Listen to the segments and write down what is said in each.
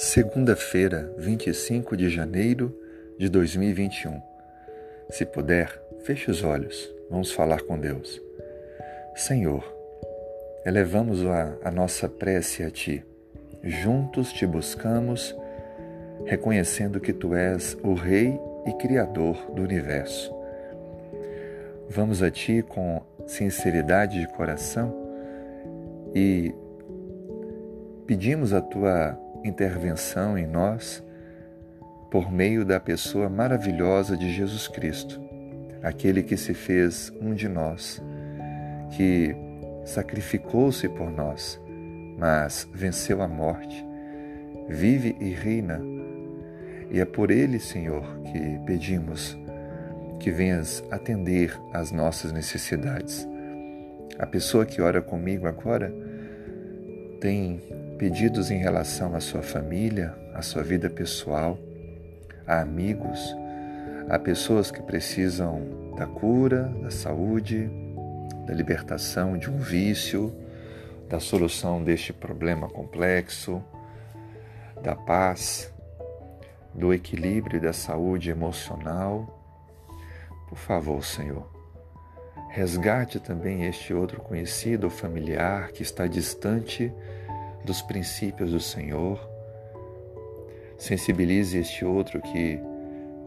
Segunda-feira, 25 de janeiro de 2021. Se puder, feche os olhos, vamos falar com Deus. Senhor, elevamos a, a nossa prece a Ti. Juntos te buscamos, reconhecendo que Tu és o Rei e Criador do universo. Vamos a Ti com sinceridade de coração e pedimos a Tua intervenção em nós por meio da pessoa maravilhosa de Jesus Cristo, aquele que se fez um de nós, que sacrificou-se por nós, mas venceu a morte, vive e reina. E é por ele, Senhor, que pedimos que venhas atender às nossas necessidades. A pessoa que ora comigo agora tem pedidos em relação à sua família, à sua vida pessoal, a amigos, a pessoas que precisam da cura, da saúde, da libertação de um vício, da solução deste problema complexo, da paz, do equilíbrio e da saúde emocional. Por favor, Senhor, resgate também este outro conhecido ou familiar que está distante dos princípios do Senhor. Sensibilize este outro que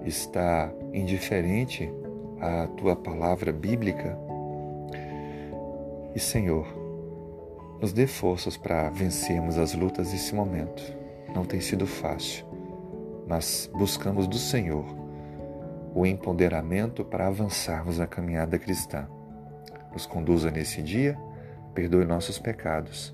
está indiferente à tua palavra bíblica. E, Senhor, nos dê forças para vencermos as lutas desse momento. Não tem sido fácil, mas buscamos do Senhor o empoderamento para avançarmos a caminhada cristã. Nos conduza nesse dia, perdoe nossos pecados